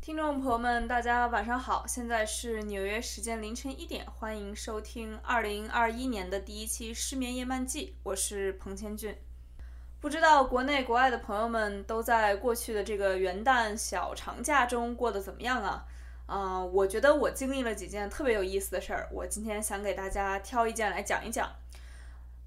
听众朋友们，大家晚上好，现在是纽约时间凌晨一点，欢迎收听二零二一年的第一期《失眠夜漫记》，我是彭千俊。不知道国内国外的朋友们都在过去的这个元旦小长假中过得怎么样啊？啊、我觉得我经历了几件特别有意思的事儿，我今天想给大家挑一件来讲一讲。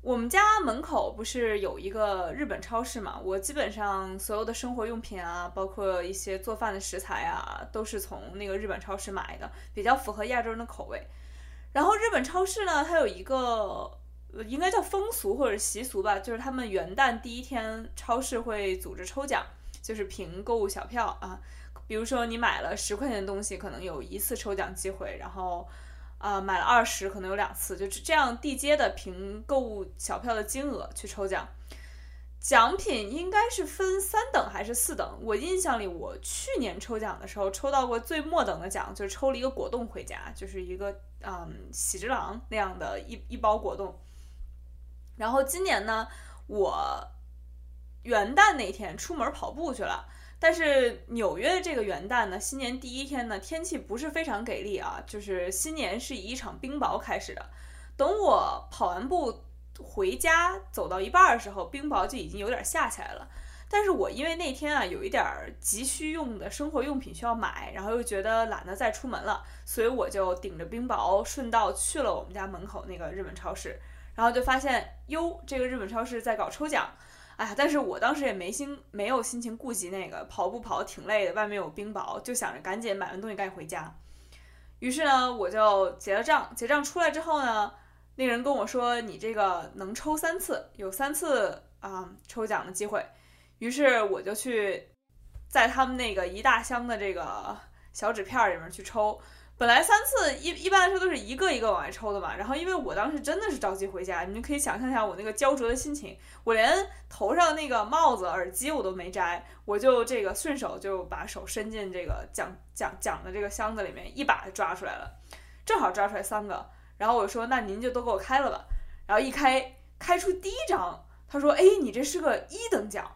我们家门口不是有一个日本超市嘛？我基本上所有的生活用品啊，包括一些做饭的食材啊，都是从那个日本超市买的，比较符合亚洲人的口味。然后日本超市呢，它有一个应该叫风俗或者习俗吧，就是他们元旦第一天超市会组织抽奖，就是凭购物小票啊，比如说你买了十块钱的东西，可能有一次抽奖机会，然后。啊、买了二十可能有两次，就是这样递阶的凭购物小票的金额去抽奖。奖品应该是分三等还是四等？我印象里，我去年抽奖的时候抽到过最末等的奖，就是抽了一个果冻回家，就是一个嗯喜之郎那样的一一包果冻。然后今年呢，我元旦那天出门跑步去了。但是纽约这个元旦呢，新年第一天呢，天气不是非常给力啊，就是新年是以一场冰雹开始的。等我跑完步回家走到一半的时候，冰雹就已经有点下起来了。但是我因为那天啊有一点儿急需用的生活用品需要买，然后又觉得懒得再出门了，所以我就顶着冰雹顺道去了我们家门口那个日本超市，然后就发现哟，这个日本超市在搞抽奖。哎呀，但是我当时也没心没有心情顾及那个跑步跑得挺累的，外面有冰雹，就想着赶紧买完东西赶紧回家。于是呢，我就结了账，结账出来之后呢，那个人跟我说：“你这个能抽三次，有三次啊、抽奖的机会。”于是我就去在他们那个一大箱的这个小纸片里面去抽。本来三次一一般来说都是一个一个往外抽的嘛，然后因为我当时真的是着急回家，你就可以想象一下我那个焦灼的心情，我连头上那个帽子、耳机我都没摘，我就这个顺手就把手伸进这个奖奖奖的这个箱子里面，一把就抓出来了，正好抓出来三个，然后我说那您就都给我开了吧，然后一开开出第一张，他说哎你这是个一等奖，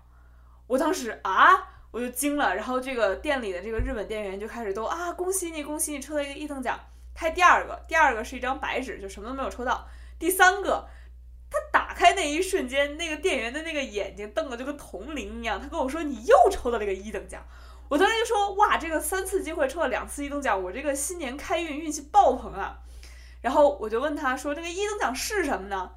我当时啊。我就惊了，然后这个店里的这个日本店员就开始都啊，恭喜你，恭喜你抽到一个一等奖。开第二个，第二个是一张白纸，就什么都没有抽到。第三个，他打开那一瞬间，那个店员的那个眼睛瞪得就跟铜铃一样，他跟我说你又抽到了一个一等奖。我当时就说哇，这个三次机会抽了两次一等奖，我这个新年开运运气爆棚啊！然后我就问他说这个一等奖是什么呢？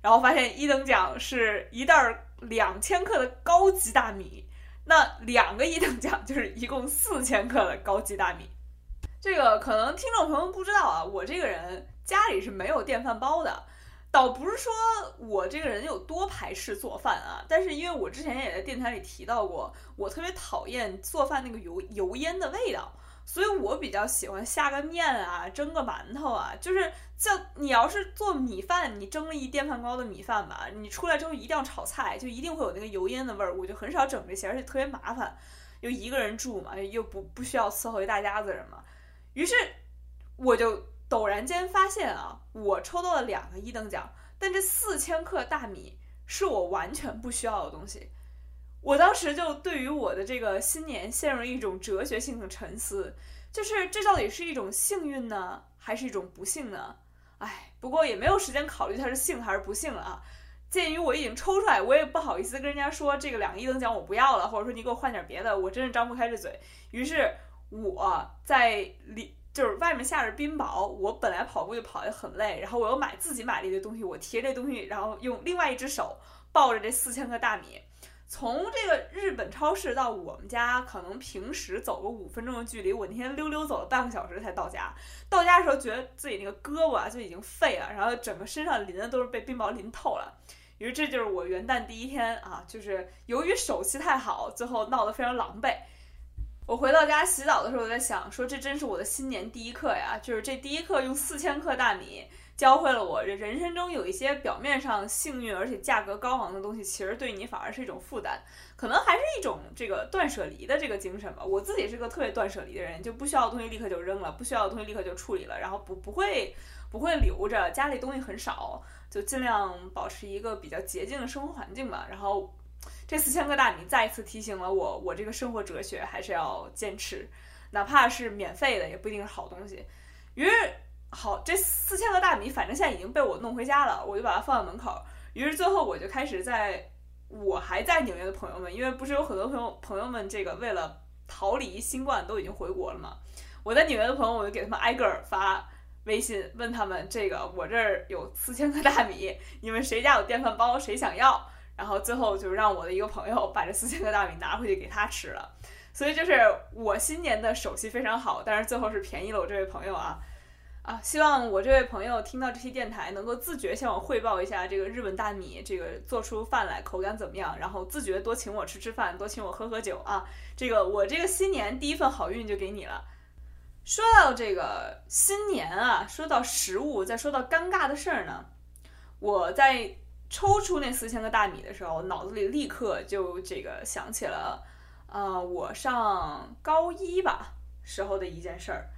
然后发现一等奖是一袋两千克的高级大米。那两个一等奖就是一共四千克的高级大米。这个可能听众朋友不知道啊，我这个人家里是没有电饭煲的，倒不是说我这个人有多排斥做饭啊，但是因为我之前也在电台里提到过，我特别讨厌做饭那个油油烟的味道。所以我比较喜欢下个面啊，蒸个馒头啊，就是像你要是做米饭，你蒸了一电饭煲的米饭吧，你出来之后一定要炒菜，就一定会有那个油烟的味儿，我就很少整这些，而且特别麻烦，又一个人住嘛，又不不需要伺候一大家子人嘛，于是我就陡然间发现啊，我抽到了两个一等奖，但这四千克大米是我完全不需要的东西。我当时就对于我的这个新年陷入一种哲学性的沉思，就是这到底是一种幸运呢，还是一种不幸呢？哎，不过也没有时间考虑它是幸还是不幸了啊。鉴于我已经抽出来，我也不好意思跟人家说这个两个一等奖我不要了，或者说你给我换点别的，我真是张不开这嘴。于是我在里就是外面下着冰雹，我本来跑步就跑得很累，然后我又买自己买了一堆东西，我提着这东西，然后用另外一只手抱着这四千克大米。从这个日本超市到我们家，可能平时走个五分钟的距离，我那天溜溜走了半个小时才到家。到家的时候，觉得自己那个胳膊啊就已经废了，然后整个身上淋的都是被冰雹淋透了。于是这就是我元旦第一天啊，就是由于手气太好，最后闹得非常狼狈。我回到家洗澡的时候，我在想说，这真是我的新年第一课呀！就是这第一课用四千克大米教会了我，人生中有一些表面上幸运而且价格高昂的东西，其实对你反而是一种负担，可能还是一种这个断舍离的这个精神吧。我自己是个特别断舍离的人，就不需要的东西立刻就扔了，不需要的东西立刻就处理了，然后不不会不会留着，家里东西很少，就尽量保持一个比较洁净的生活环境吧。然后这四千个大米再一次提醒了我，我这个生活哲学还是要坚持，哪怕是免费的，也不一定是好东西。于是。好，这四千个大米，反正现在已经被我弄回家了，我就把它放在门口。于是最后我就开始在我还在纽约的朋友们，因为不是有很多朋友朋友们这个为了逃离新冠都已经回国了嘛。我在纽约的朋友，我就给他们挨个儿发微信，问他们这个我这儿有四千个大米，你们谁家有电饭煲，谁想要？然后最后就让我的一个朋友把这四千个大米拿回去给他吃了。所以就是我新年的手气非常好，但是最后是便宜了我这位朋友啊。啊，希望我这位朋友听到这期电台，能够自觉向我汇报一下这个日本大米这个做出饭来口感怎么样，然后自觉多请我吃吃饭，多请我喝喝酒啊。这个我这个新年第一份好运就给你了。说到这个新年啊，说到食物，再说到尴尬的事儿呢，我在抽出那四千个大米的时候，脑子里立刻就这个想起了，呃，我上高一吧时候的一件事儿。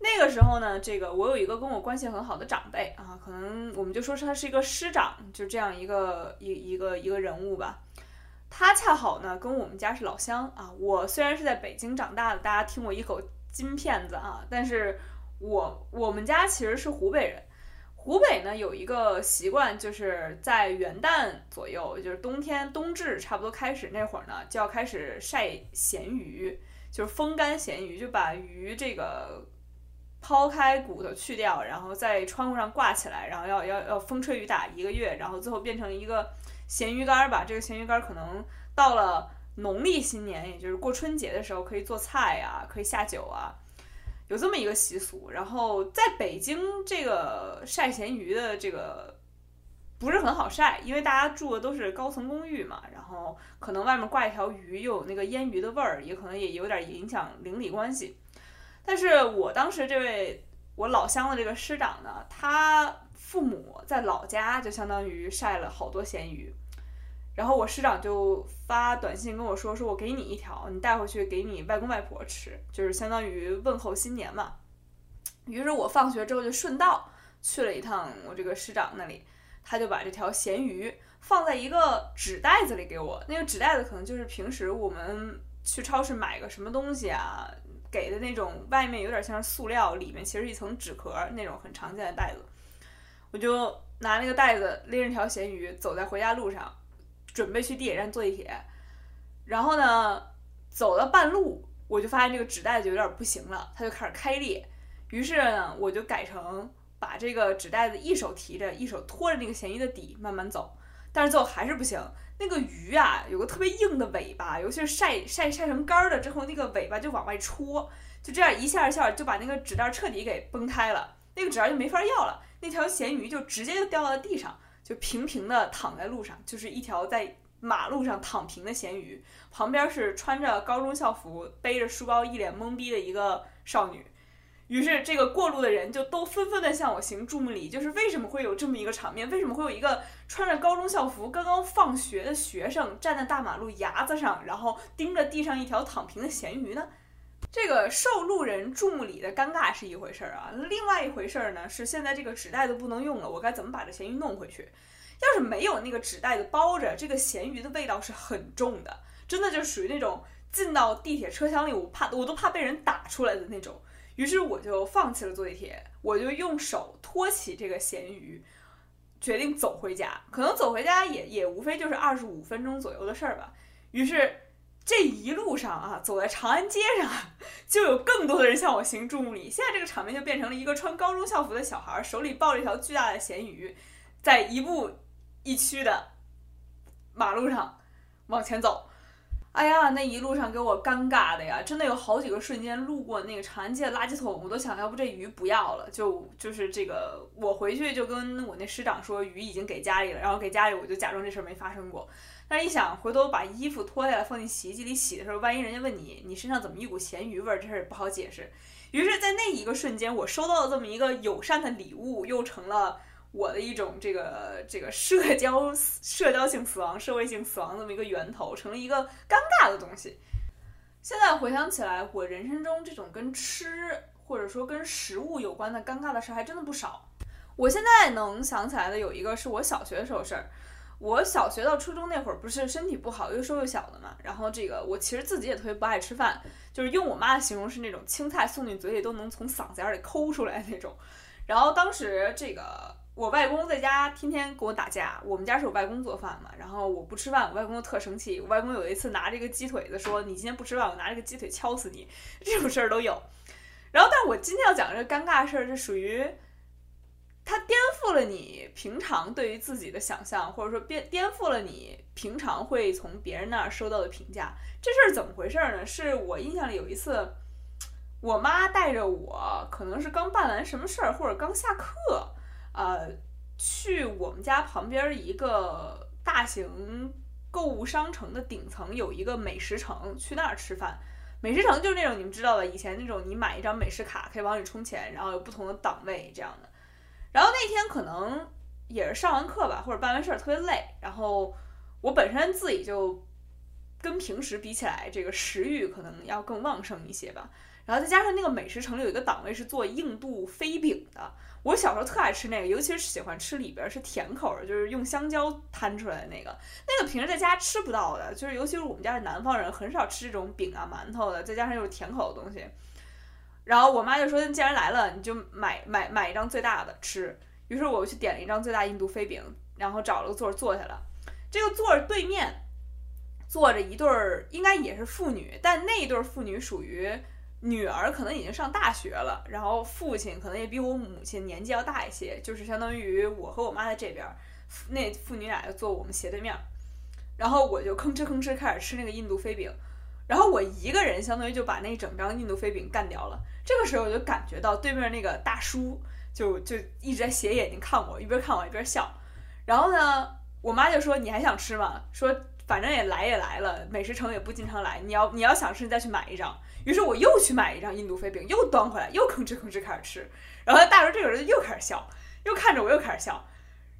那个时候呢，这个我有一个跟我关系很好的长辈啊，可能我们就说是他是一个师长，就这样一个一一个一个人物吧。他恰好呢跟我们家是老乡啊。我虽然是在北京长大的，大家听我一口金片子啊，但是我我们家其实是湖北人。湖北呢有一个习惯，就是在元旦左右，就是冬天冬至差不多开始那会儿呢，就要开始晒咸鱼，就是风干咸鱼，就把鱼这个。抛开骨头去掉，然后在窗户上挂起来，然后要要要风吹雨打一个月，然后最后变成一个咸鱼干儿吧。这个咸鱼干儿可能到了农历新年，也就是过春节的时候，可以做菜啊，可以下酒啊，有这么一个习俗。然后在北京，这个晒咸鱼的这个不是很好晒，因为大家住的都是高层公寓嘛，然后可能外面挂一条鱼，又有那个腌鱼的味儿，也可能也有点影响邻里关系。但是我当时这位我老乡的这个师长呢，他父母在老家就相当于晒了好多咸鱼，然后我师长就发短信跟我说，说我给你一条，你带回去给你外公外婆吃，就是相当于问候新年嘛。于是我放学之后就顺道去了一趟我这个师长那里，他就把这条咸鱼放在一个纸袋子里给我，那个纸袋子可能就是平时我们去超市买个什么东西啊。给的那种外面有点像塑料，里面其实一层纸壳那种很常见的袋子，我就拿那个袋子拎着条咸鱼走在回家路上，准备去地铁站坐地铁，然后呢，走到半路我就发现这个纸袋子有点不行了，它就开始开裂，于是呢我就改成把这个纸袋子一手提着，一手托着那个咸鱼的底慢慢走，但是最后还是不行。那个鱼啊，有个特别硬的尾巴，尤其是晒晒晒成干儿了之后，那个尾巴就往外戳，就这样一下一下就把那个纸袋彻底给崩开了，那个纸袋就没法要了，那条咸鱼就直接就掉到了地上，就平平的躺在路上，就是一条在马路上躺平的咸鱼，旁边是穿着高中校服、背着书包、一脸懵逼的一个少女。于是，这个过路的人就都纷纷的向我行注目礼。就是为什么会有这么一个场面？为什么会有一个穿着高中校服、刚刚放学的学生站在大马路牙子上，然后盯着地上一条躺平的咸鱼呢？这个受路人注目礼的尴尬是一回事儿啊，另外一回事儿呢是现在这个纸袋子不能用了，我该怎么把这咸鱼弄回去？要是没有那个纸袋子包着，这个咸鱼的味道是很重的，真的就属于那种进到地铁车厢里，我怕我都怕被人打出来的那种。于是我就放弃了坐地铁，我就用手托起这个咸鱼，决定走回家。可能走回家也也无非就是二十五分钟左右的事儿吧。于是这一路上啊，走在长安街上，就有更多的人向我行注目礼。现在这个场面就变成了一个穿高中校服的小孩，手里抱着一条巨大的咸鱼，在一步一趋的马路上往前走。哎呀，那一路上给我尴尬的呀，真的有好几个瞬间路过那个长安街的垃圾桶，我都想要不这鱼不要了，就就是这个，我回去就跟我那师长说鱼已经给家里了，然后给家里我就假装这事儿没发生过。但一想回头把衣服脱下来放进洗衣机里洗的时候，万一人家问你你身上怎么一股咸鱼味儿，这事儿也不好解释。于是，在那一个瞬间，我收到了这么一个友善的礼物，又成了我的一种这个这个社交社交性死亡、社会性死亡这么一个源头，成了一个尴尬的东西。现在回想起来，我人生中这种跟吃或者说跟食物有关的尴尬的事儿还真的不少。我现在能想起来的有一个是我小学的时候事儿。我小学到初中那会儿不是身体不好又瘦又小的嘛，然后这个我其实自己也特别不爱吃饭，就是用我妈的形容是那种青菜送进嘴里都能从嗓子眼里抠出来那种。然后当时这个我外公在家天天跟我打架，我们家是我外公做饭嘛，然后我不吃饭，我外公特生气。我外公有一次拿这个鸡腿子说：“你今天不吃饭，我拿这个鸡腿敲死你。”这种事儿都有。然后，但我今天要讲这尴尬事儿是属于。它颠覆了你平常对于自己的想象，或者说颠颠覆了你平常会从别人那儿收到的评价。这事儿怎么回事呢？是我印象里有一次，我妈带着我，可能是刚办完什么事儿，或者刚下课，呃，去我们家旁边一个大型购物商城的顶层有一个美食城，去那儿吃饭。美食城就是那种你们知道的，以前那种你买一张美食卡可以往里充钱，然后有不同的档位这样的。然后那天可能也是上完课吧，或者办完事儿特别累，然后我本身自己就跟平时比起来，这个食欲可能要更旺盛一些吧。然后再加上那个美食城里有一个档位是做印度飞饼的，我小时候特爱吃那个，尤其是喜欢吃里边是甜口的，就是用香蕉摊出来的那个，那个平时在家吃不到的，就是尤其是我们家是南方人，很少吃这种饼啊馒头的，再加上又是甜口的东西。然后我妈就说：“既然来了，你就买买买一张最大的吃。”于是我去点了一张最大印度飞饼，然后找了个座坐下了。这个座对面坐着一对儿，应该也是父女，但那一对父女属于女儿可能已经上大学了，然后父亲可能也比我母亲年纪要大一些，就是相当于我和我妈在这边，那父女俩就坐我们斜对面。然后我就吭哧吭哧开始吃那个印度飞饼。然后我一个人相当于就把那一整张印度飞饼干掉了。这个时候我就感觉到对面那个大叔就就一直在斜眼睛看我，一边看我一边笑。然后呢，我妈就说：“你还想吃吗？”说反正也来也来了，美食城也不经常来，你要你要想吃，你再去买一张。于是我又去买一张印度飞饼，又端回来，又吭哧吭哧开始吃。然后大叔这个人又开始笑，又看着我又开始笑。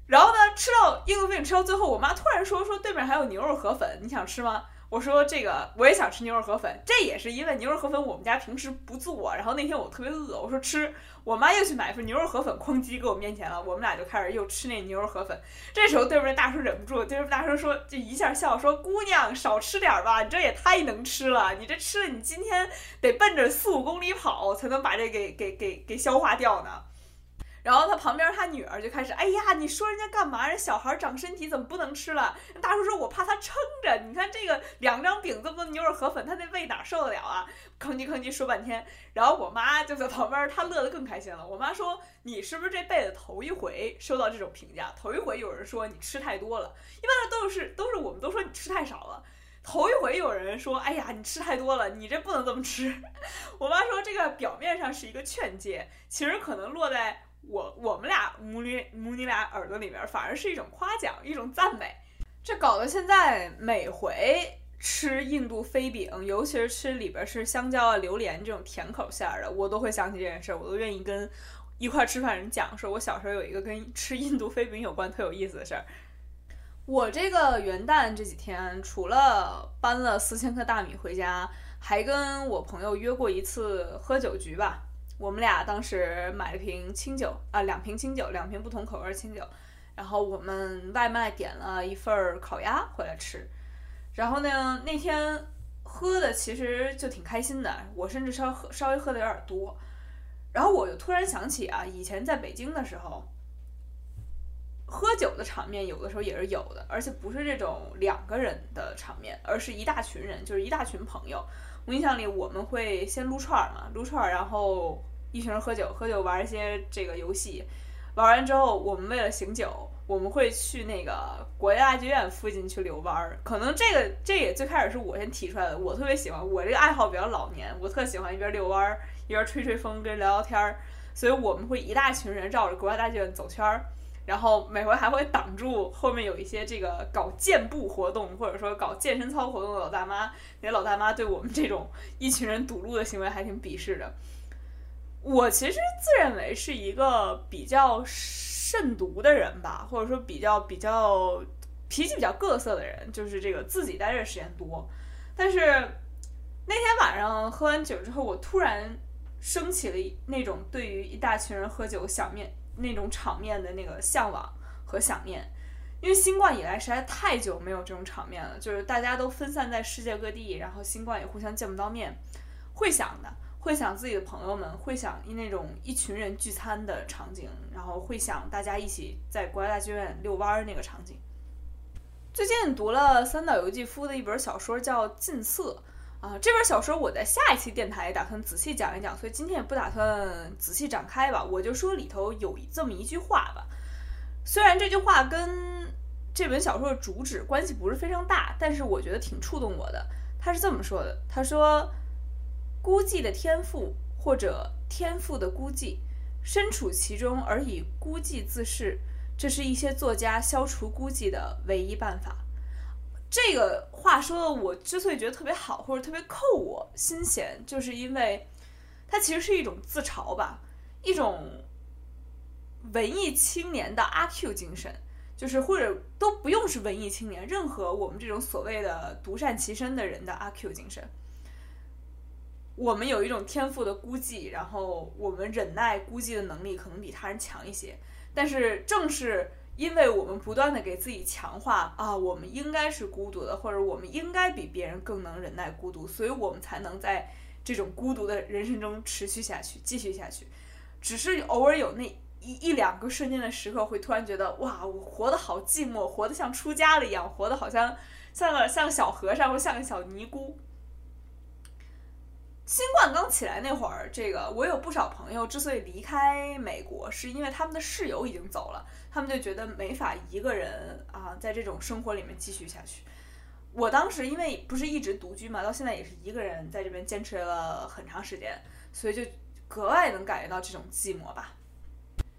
然后呢，吃到印度飞饼吃到最后，我妈突然说：“说对面还有牛肉河粉，你想吃吗？”我说这个我也想吃牛肉河粉，这也是因为牛肉河粉我们家平时不做，然后那天我特别饿，我说吃，我妈又去买一份牛肉河粉，哐叽搁我面前了，我们俩就开始又吃那牛肉河粉。这时候对面大叔忍不住，对面大叔说，就一下笑说：“姑娘少吃点吧，你这也太能吃了，你这吃了你今天得奔着四五公里跑才能把这给给给给消化掉呢。”然后他旁边他女儿就开始，哎呀，你说人家干嘛？人小孩长身体怎么不能吃了？大叔说，我怕他撑着。你看这个两张饼这么多牛肉河粉，他那胃哪受得了啊？吭叽吭叽说半天。然后我妈就在旁边，她乐得更开心了。我妈说，你是不是这辈子头一回收到这种评价？头一回有人说你吃太多了，一般的都是都是我们都说你吃太少了。头一回有人说，哎呀，你吃太多了，你这不能这么吃。我妈说，这个表面上是一个劝诫，其实可能落在。我我们俩母女母女俩耳朵里面反而是一种夸奖，一种赞美，这搞得现在每回吃印度飞饼，尤其是吃里边是香蕉啊、榴莲这种甜口馅儿的，我都会想起这件事儿，我都愿意跟一块吃饭人讲，说我小时候有一个跟吃印度飞饼有关特有意思的事儿。我这个元旦这几天，除了搬了四千克大米回家，还跟我朋友约过一次喝酒局吧。我们俩当时买了瓶清酒啊，两瓶清酒，两瓶不同口味清酒，然后我们外卖点了一份烤鸭回来吃，然后呢，那天喝的其实就挺开心的，我甚至稍喝稍微喝的有点多，然后我就突然想起啊，以前在北京的时候，喝酒的场面有的时候也是有的，而且不是这种两个人的场面，而是一大群人，就是一大群朋友。我印象里，我们会先撸串儿嘛，撸串儿，然后一群人喝酒，喝酒玩一些这个游戏，玩完之后，我们为了醒酒，我们会去那个国家大剧院附近去遛弯儿。可能这个这也最开始是我先提出来的，我特别喜欢，我这个爱好比较老年，我特喜欢一边遛弯儿一边吹吹风跟聊聊天儿，所以我们会一大群人绕着国家大剧院走圈儿。然后每回还会挡住后面有一些这个搞健步活动或者说搞健身操活动的老大妈，那老大妈对我们这种一群人堵路的行为还挺鄙视的。我其实自认为是一个比较慎独的人吧，或者说比较比较脾气比较各色的人，就是这个自己待着时间多。但是那天晚上喝完酒之后，我突然升起了那种对于一大群人喝酒想念那种场面的那个向往和想念。因为新冠以来实在太久没有这种场面了，就是大家都分散在世界各地，然后新冠也互相见不到面，会想的，会想自己的朋友们，会想那种一群人聚餐的场景，然后会想大家一起在国家大剧院遛弯儿那个场景。最近读了三岛由纪夫的一本小说，叫《近色》啊，这本小说我在下一期电台打算仔细讲一讲，所以今天也不打算仔细展开吧，我就说里头有这么一句话吧。虽然这句话跟这本小说的主旨关系不是非常大，但是我觉得挺触动我的。他是这么说的：“他说，孤寂的天赋或者天赋的孤寂，身处其中而以孤寂自视，这是一些作家消除孤寂的唯一办法。”这个话说的，我之所以觉得特别好，或者特别扣我心弦，就是因为它其实是一种自嘲吧，一种。文艺青年的阿 Q 精神，就是或者都不用是文艺青年，任何我们这种所谓的独善其身的人的阿 Q 精神。我们有一种天赋的孤寂，然后我们忍耐孤寂的能力可能比他人强一些。但是正是因为我们不断的给自己强化啊，我们应该是孤独的，或者我们应该比别人更能忍耐孤独，所以我们才能在这种孤独的人生中持续下去，继续下去。只是偶尔有那。一一两个瞬间的时刻，会突然觉得哇，我活得好寂寞，活得像出家了一样，活得好像像个像个小和尚，或像个小尼姑。新冠刚起来那会儿，这个我有不少朋友之所以离开美国，是因为他们的室友已经走了，他们就觉得没法一个人啊，在这种生活里面继续下去。我当时因为不是一直独居嘛，到现在也是一个人在这边坚持了很长时间，所以就格外能感觉到这种寂寞吧。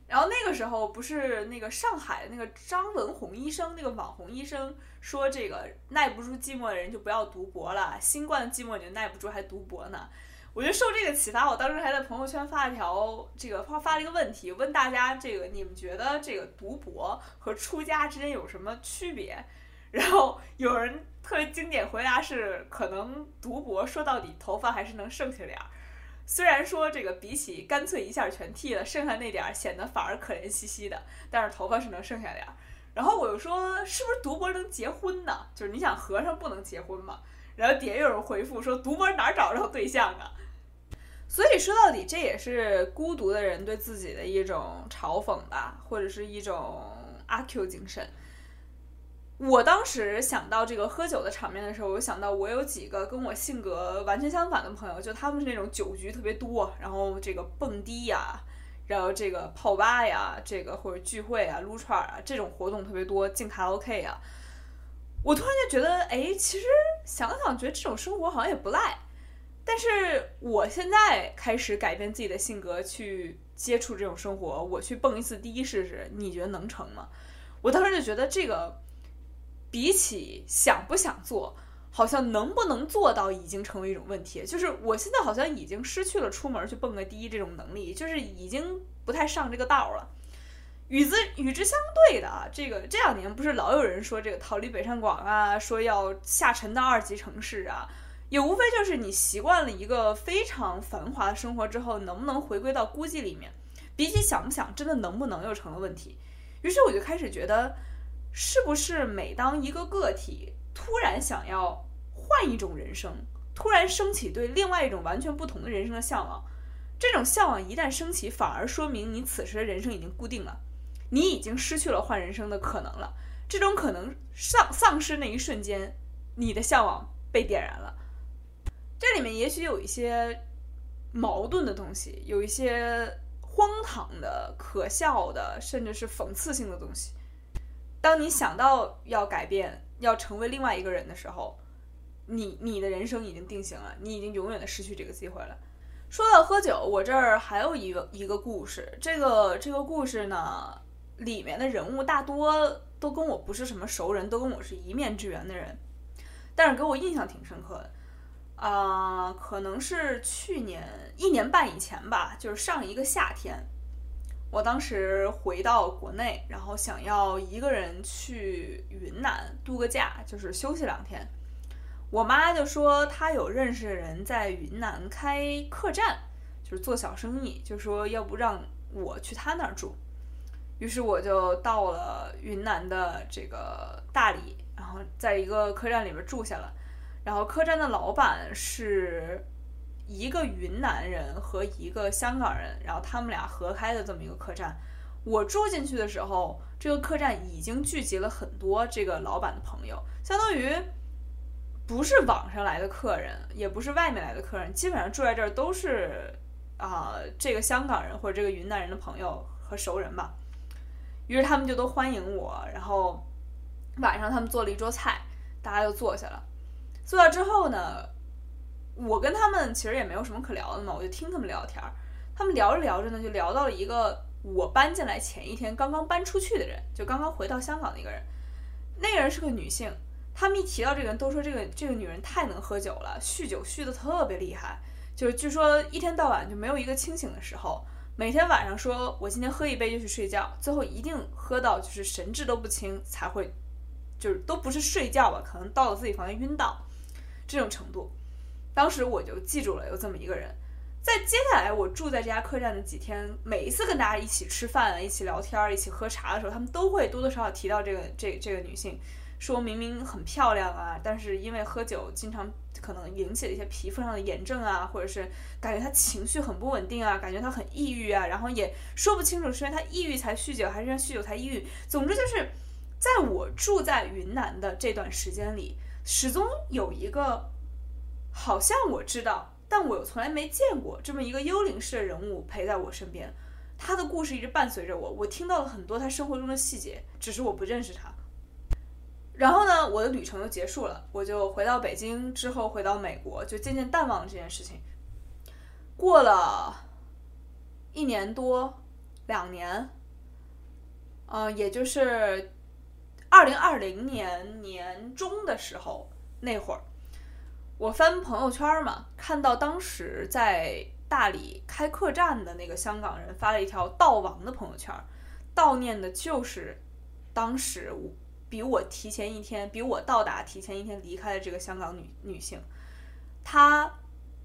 然后那个时候不是那个上海的那个张文宏医生，那个网红医生说，这个耐不住寂寞的人就不要读博了，新冠寂寞你就耐不住还读博呢。我就受这个启发，我当时还在朋友圈发了条这个发发了一个问题，问大家这个你们觉得这个读博和出家之间有什么区别？然后有人特别经典回答是，可能读博说到底头发还是能剩下点儿。虽然说这个比起干脆一下全剃了，剩下那点儿显得反而可怜兮兮的，但是头发是能剩下点儿。然后我又说，是不是读博能结婚呢？就是你想和尚不能结婚吗？然后底下有人回复说，读博哪找着对象啊？所以说到底，这也是孤独的人对自己的一种嘲讽吧，或者是一种阿 Q 精神。我当时想到这个喝酒的场面的时候，我想到我有几个跟我性格完全相反的朋友，就他们是那种酒局特别多，然后这个蹦迪呀，然后这个泡吧呀，这个或者聚会啊、撸串啊这种活动特别多，进卡拉 OK 啊。我突然就觉得，哎，其实想想觉得这种生活好像也不赖。但是我现在开始改变自己的性格，去接触这种生活，我去蹦一次迪试试，你觉得能成吗？我当时就觉得这个。比起想不想做，好像能不能做到已经成为一种问题。就是我现在好像已经失去了出门去蹦个迪这种能力，就是已经不太上这个道了。与之与之相对的啊，这个这两年不是老有人说这个逃离北上广啊，说要下沉到二级城市啊，也无非就是你习惯了一个非常繁华的生活之后，能不能回归到孤寂里面？比起想不想，真的能不能又成了问题。于是我就开始觉得。是不是每当一个个体突然想要换一种人生，突然升起对另外一种完全不同的人生的向往，这种向往一旦升起，反而说明你此时的人生已经固定了，你已经失去了换人生的可能了。这种可能丧丧失那一瞬间，你的向往被点燃了。这里面也许有一些矛盾的东西，有一些荒唐的、可笑的，甚至是讽刺性的东西。当你想到要改变、要成为另外一个人的时候，你你的人生已经定型了，你已经永远的失去这个机会了。说到喝酒，我这儿还有一个一个故事。这个这个故事呢，里面的人物大多都跟我不是什么熟人，都跟我是一面之缘的人，但是给我印象挺深刻的。啊，可能是去年一年半以前吧，就是上一个夏天。我当时回到国内，然后想要一个人去云南度个假，就是休息两天。我妈就说她有认识的人在云南开客栈，就是做小生意，就说要不让我去她那儿住。于是我就到了云南的这个大理，然后在一个客栈里边住下了。然后客栈的老板是一个云南人和一个香港人，然后他们俩合开的这么一个客栈。我住进去的时候，这个客栈已经聚集了很多这个老板的朋友，相当于不是网上来的客人，也不是外面来的客人，基本上住在这儿都是啊、这个香港人或者这个云南人的朋友和熟人吧。于是他们就都欢迎我，然后晚上他们做了一桌菜，大家就坐下了。坐下之后呢，我跟他们其实也没有什么可聊的嘛，我就听他们聊天儿。他们聊着聊着呢，就聊到了一个我搬进来前一天刚刚搬出去的人，就刚刚回到香港的一个人。那个人是个女性，他们一提到这个人，都说这个这个女人太能喝酒了，酗酒酗的特别厉害，就是据说一天到晚就没有一个清醒的时候。每天晚上说，我今天喝一杯就去睡觉，最后一定喝到就是神志都不清才会，就是都不是睡觉吧，可能到了自己房间晕倒这种程度。当时我就记住了有这么一个人。在接下来我住在这家客栈的几天，每一次跟大家一起吃饭、一起聊天、一起喝茶的时候，他们都会多多少少提到这个这这个女性，说明明很漂亮啊，但是因为喝酒经常可能引起了一些皮肤上的炎症啊，或者是感觉他情绪很不稳定啊，感觉他很抑郁啊，然后也说不清楚是因为他抑郁才酗酒，还是因为酗酒才抑郁。总之就是，在我住在云南的这段时间里，始终有一个好像我知道，但我从来没见过这么一个幽灵式的人物陪在我身边。他的故事一直伴随着我，我听到了很多他生活中的细节，只是我不认识他。然后呢，我的旅程就结束了，我就回到北京，之后回到美国，就渐渐淡忘了这件事情。过了一年多，两年，呃，也就是二零二零年年中的时候，那会儿，我翻朋友圈嘛，看到当时在大理开客栈的那个香港人发了一条悼亡的朋友圈，悼念的就是当时我比我提前一天，比我到达提前一天离开的这个香港女女性，她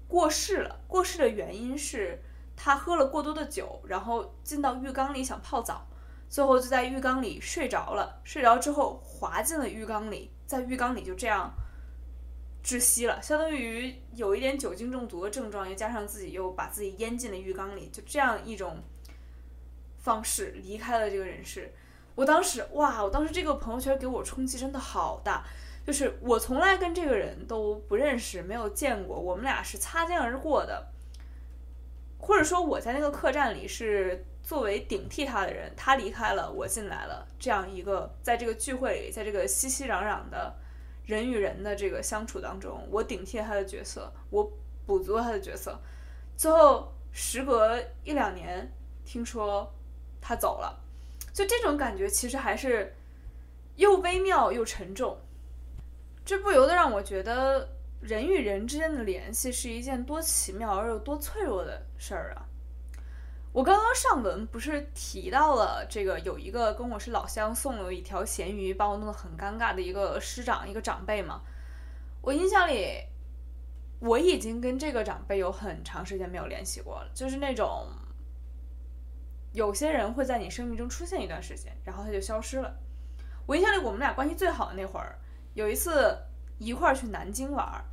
过世了。过世的原因是她喝了过多的酒，然后进到浴缸里想泡澡，最后就在浴缸里睡着了。睡着之后滑进了浴缸里，在浴缸里就这样窒息了，相当于有一点酒精中毒的症状，又加上自己又把自己淹进了浴缸里，就这样一种方式离开了这个人世。我当时哇，我当时这个朋友圈给我冲击真的好大，就是我从来跟这个人都不认识，没有见过，我们俩是擦肩而过的，或者说我在那个客栈里是作为顶替他的人，他离开了，我进来了，这样一个在这个聚会里，在这个熙熙攘攘的人与人的这个相处当中，我顶替他的角色，我补足了他的角色，最后时隔一两年，听说他走了。就这种感觉，其实还是又微妙又沉重，这不由得让我觉得人与人之间的联系是一件多奇妙而又多脆弱的事儿啊！我刚刚上文不是提到了这个有一个跟我是老乡送了一条咸鱼，把我弄得很尴尬的一个师长一个长辈吗？我印象里，我已经跟这个长辈有很长时间没有联系过了，就是那种。有些人会在你生命中出现一段时间，然后他就消失了。我印象里，我们俩关系最好的那会儿，有一次一块儿去南京玩儿。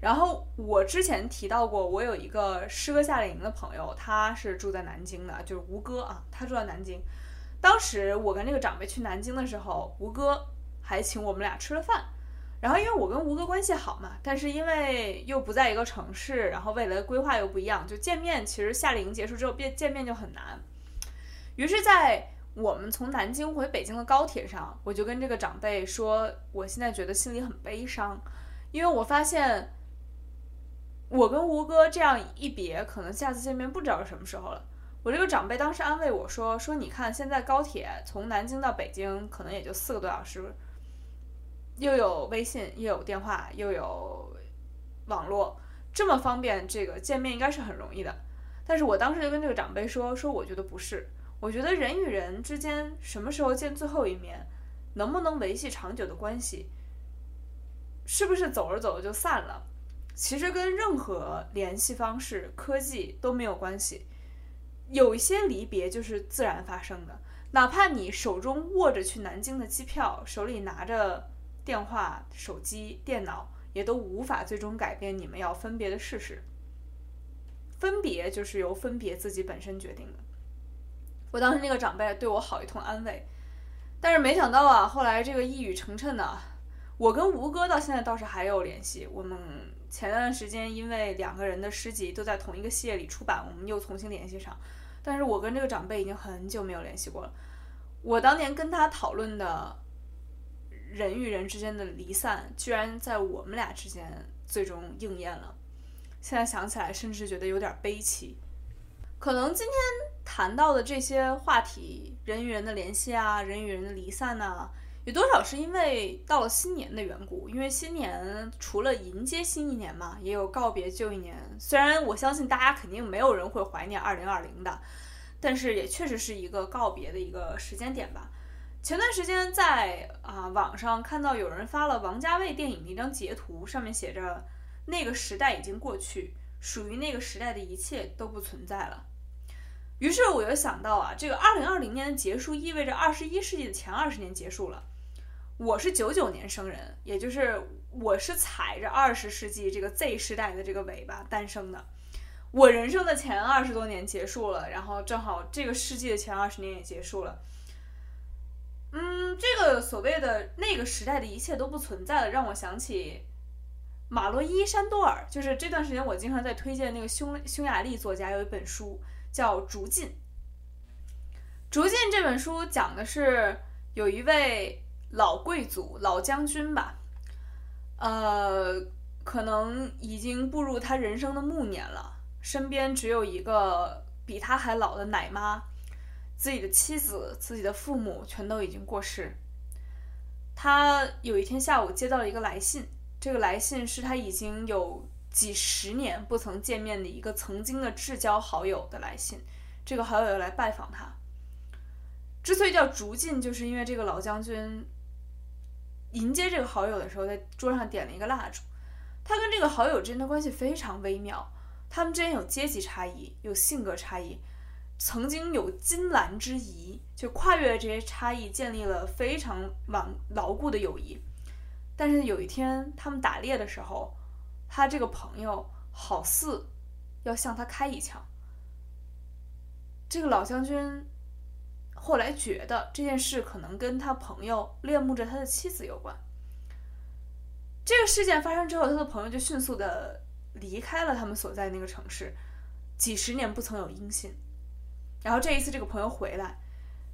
然后我之前提到过，我有一个师哥夏令营的朋友，他是住在南京的，就是吴哥啊，他住在南京。当时我跟这个长辈去南京的时候，吴哥还请我们俩吃了饭。然后因为我跟吴哥关系好嘛，但是因为又不在一个城市，然后未来的规划又不一样，就见面其实夏令营结束之后变见面就很难。于是，在我们从南京回北京的高铁上，我就跟这个长辈说，我现在觉得心里很悲伤，因为我发现我跟吴哥这样一别，可能下次见面不知道是什么时候了。我这个长辈当时安慰我说：“说你看，现在高铁从南京到北京可能也就四个多小时，又有微信，又有电话，又有网络，这么方便，这个见面应该是很容易的。”但是我当时就跟这个长辈说：“说我觉得不是。”我觉得人与人之间什么时候见最后一面，能不能维系长久的关系，是不是走着走着就散了，其实跟任何联系方式、科技都没有关系。有一些离别就是自然发生的，哪怕你手中握着去南京的机票，手里拿着电话、手机、电脑，也都无法最终改变你们要分别的事实。分别就是由分别自己本身决定的。我当时那个长辈对我好一通安慰，但是没想到啊，后来这个一语成谶呢，我跟吴哥到现在倒是还有联系。我们前段时间因为两个人的诗集都在同一个系列里出版，我们又重新联系上。但是我跟这个长辈已经很久没有联系过了。我当年跟他讨论的人与人之间的离散，居然在我们俩之间最终应验了。现在想起来，甚至觉得有点悲戚。可能今天谈到的这些话题，人与人的联系啊，人与人的离散呐，有多少是因为到了新年的缘故？因为新年除了迎接新一年嘛，也有告别旧一年。虽然我相信大家肯定没有人会怀念二零二零的，但是也确实是一个告别的一个时间点吧。前段时间在啊网上看到有人发了王家卫电影的一张截图，上面写着。那个时代已经过去，属于那个时代的一切都不存在了。于是我又想到啊，这个二零二零年的结束意味着二十一世纪的前二十年结束了。我是九九年生人，也就是我是踩着二十世纪这个 Z 时代的这个尾巴诞生的。我人生的前二十多年结束了，然后正好这个世纪的前二十年也结束了。嗯，这个所谓的那个时代的一切都不存在了，让我想起。马洛伊·山多尔就是这段时间我经常在推荐那个匈匈牙利作家有一本书叫《竹尽》。《竹尽》这本书讲的是有一位老贵族、老将军吧，呃，可能已经步入他人生的暮年了，身边只有一个比他还老的奶妈，自己的妻子、自己的父母全都已经过世。他有一天下午接到了一个来信。这个来信是他已经有几十年不曾见面的一个曾经的至交好友的来信。这个好友又来拜访他。之所以叫竹尽，就是因为这个老将军迎接这个好友的时候，在桌上点了一个蜡烛。他跟这个好友之间的关系非常微妙，他们之间有阶级差异，有性格差异，曾经有金兰之谊，就跨越了这些差异，建立了非常牢牢固的友谊。但是有一天，他们打猎的时候，他这个朋友好似要向他开一枪。这个老将军后来觉得这件事可能跟他朋友恋慕着他的妻子有关。这个事件发生之后，他的朋友就迅速的离开了他们所在那个城市，几十年不曾有音信。然后这一次，这个朋友回来。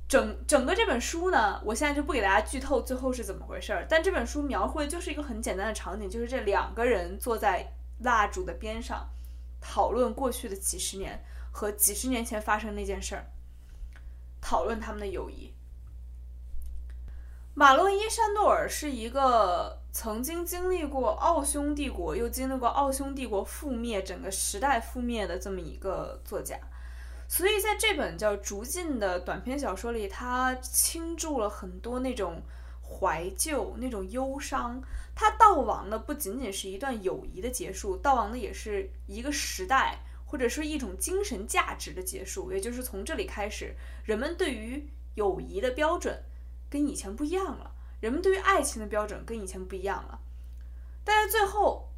整整个这本书呢，我现在就不给大家剧透最后是怎么回事儿。但这本书描绘的就是一个很简单的场景，就是这两个人坐在蜡烛的边上，讨论过去的几十年和几十年前发生那件事儿，讨论他们的友谊。马洛伊·山多尔是一个曾经经历过奥匈帝国，又经历过奥匈帝国覆灭、整个时代覆灭的这么一个作家。所以在这本叫《逐尽》的短篇小说里，他倾注了很多那种怀旧、那种忧伤。他悼亡的不仅仅是一段友谊的结束，悼亡的也是一个时代，或者说一种精神价值的结束。也就是从这里开始，人们对于友谊的标准跟以前不一样了，人们对于爱情的标准跟以前不一样了。但是最后，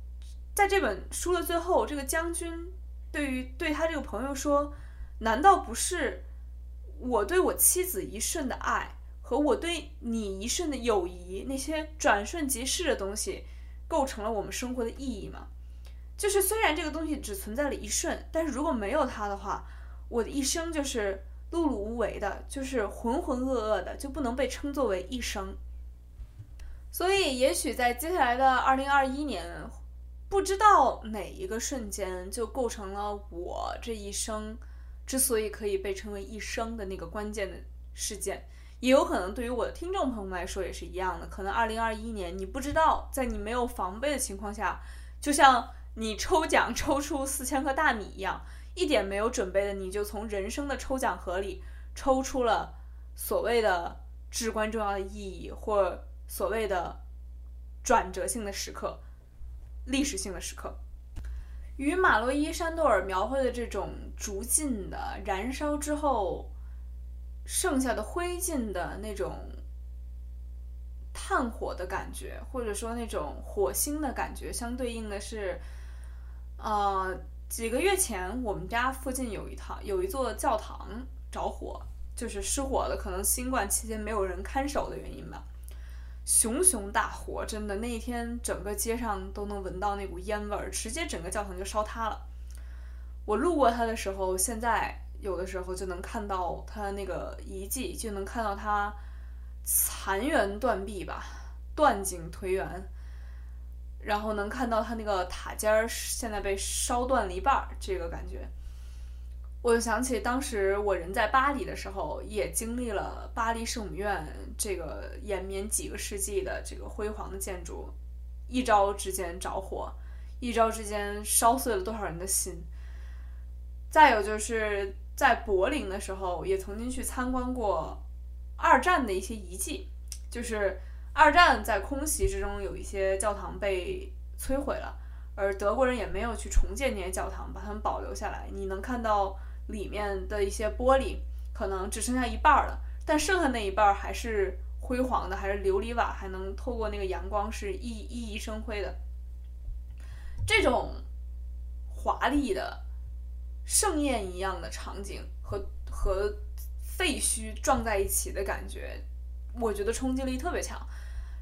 在这本书的最后，这个将军对于对他这个朋友说。难道不是我对我妻子一瞬的爱和我对你一瞬的友谊，那些转瞬即逝的东西，构成了我们生活的意义吗？就是虽然这个东西只存在了一瞬，但是如果没有它的话，我的一生就是碌碌无为的，就是浑浑噩噩的，就不能被称作为一生。所以，也许在接下来的二零二一年，不知道哪一个瞬间就构成了我这一生。之所以可以被称为一生的那个关键的事件，也有可能对于我的听众朋友们来说也是一样的。可能二零二一年，你不知道，在你没有防备的情况下，就像你抽奖抽出四千克大米一样，一点没有准备的你就从人生的抽奖盒里抽出了所谓的至关重要的意义，或所谓的转折性的时刻、历史性的时刻。与马洛伊·山多尔描绘的这种逐尽的燃烧之后剩下的灰烬的那种炭火的感觉，或者说那种火星的感觉，相对应的是，呃，几个月前我们家附近有一套有一座教堂着火，就是失火了，可能新冠期间没有人看守的原因吧。熊熊大火，真的那一天整个街上都能闻到那股烟味儿，直接整个教堂就烧塌了。我路过它的时候，现在有的时候就能看到它那个遗迹，就能看到它残垣断壁吧，断井颓垣，然后能看到它那个塔尖儿现在被烧断了一半儿，这个感觉。我就想起当时我人在巴黎的时候，也经历了巴黎圣母院这个延绵几个世纪的这个辉煌的建筑，一朝之间着火，一朝之间烧碎了多少人的心。再有就是在柏林的时候，也曾经去参观过二战的一些遗迹，就是二战在空袭之中有一些教堂被摧毁了，而德国人也没有去重建那些教堂，把它们保留下来。你能看到。里面的一些玻璃可能只剩下一半了，但剩下那一半还是辉煌的，还是琉璃瓦，还能透过那个阳光是熠熠熠生辉的。这种华丽的盛宴一样的场景和和废墟撞在一起的感觉，我觉得冲击力特别强。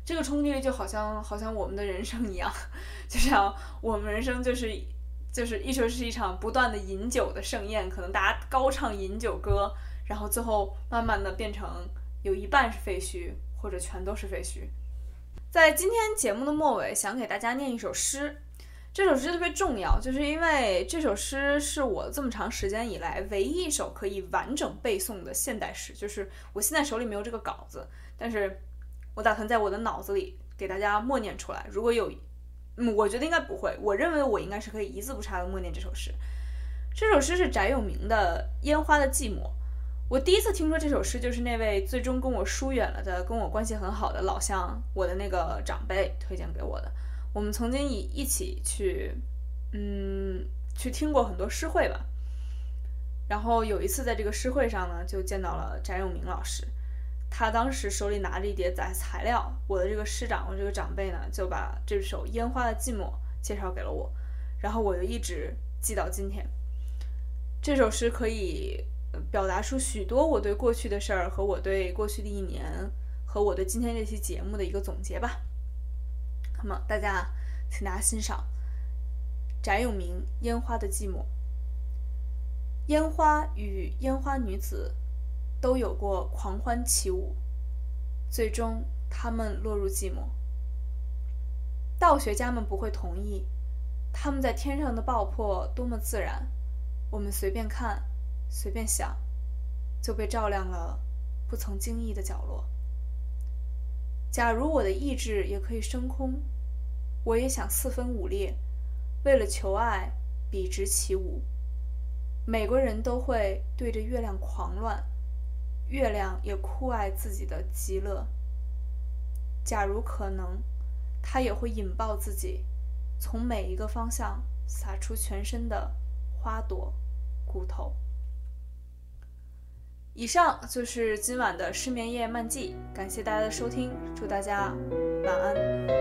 这个冲击力就好像好像我们的人生一样，就像我们人生就是。就是一说是一场不断的饮酒的盛宴，可能大家高唱饮酒歌，然后最后慢慢的变成有一半是废墟，或者全都是废墟。在今天节目的末尾，想给大家念一首诗。这首诗特别重要，就是因为这首诗是我这么长时间以来唯一一首可以完整背诵的现代诗。就是我现在手里没有这个稿子，但是我打算在我的脑子里给大家默念出来。如果有。嗯，我觉得应该不会。我认为我应该是可以一字不差的默念这首诗。这首诗是翟永明的《烟花的寂寞》。我第一次听说这首诗，就是那位最终跟我疏远了的、跟我关系很好的老乡，我的那个长辈推荐给我的。我们曾经一一起去，嗯，去听过很多诗会吧。然后有一次在这个诗会上呢，就见到了翟永明老师。他当时手里拿着一叠材材料，我的这个师长，我这个长辈呢，就把这首《烟花的寂寞》介绍给了我，然后我就一直记到今天。这首诗可以表达出许多我对过去的事儿和我对过去的一年和我对今天这期节目的一个总结吧。那么大家，请大家欣赏翟永明《烟花的寂寞》。烟花与烟花女子。都有过狂欢起舞，最终他们落入寂寞。道学家们不会同意，他们在天上的爆破多么自然，我们随便看，随便想，就被照亮了不曾经意的角落。假如我的意志也可以升空，我也想四分五裂，为了求爱笔直起舞。美国人都会对着月亮狂乱。月亮也酷爱自己的极乐。假如可能，它也会引爆自己，从每一个方向洒出全身的花朵、骨头。以上就是今晚的失眠夜漫记，感谢大家的收听，祝大家晚安。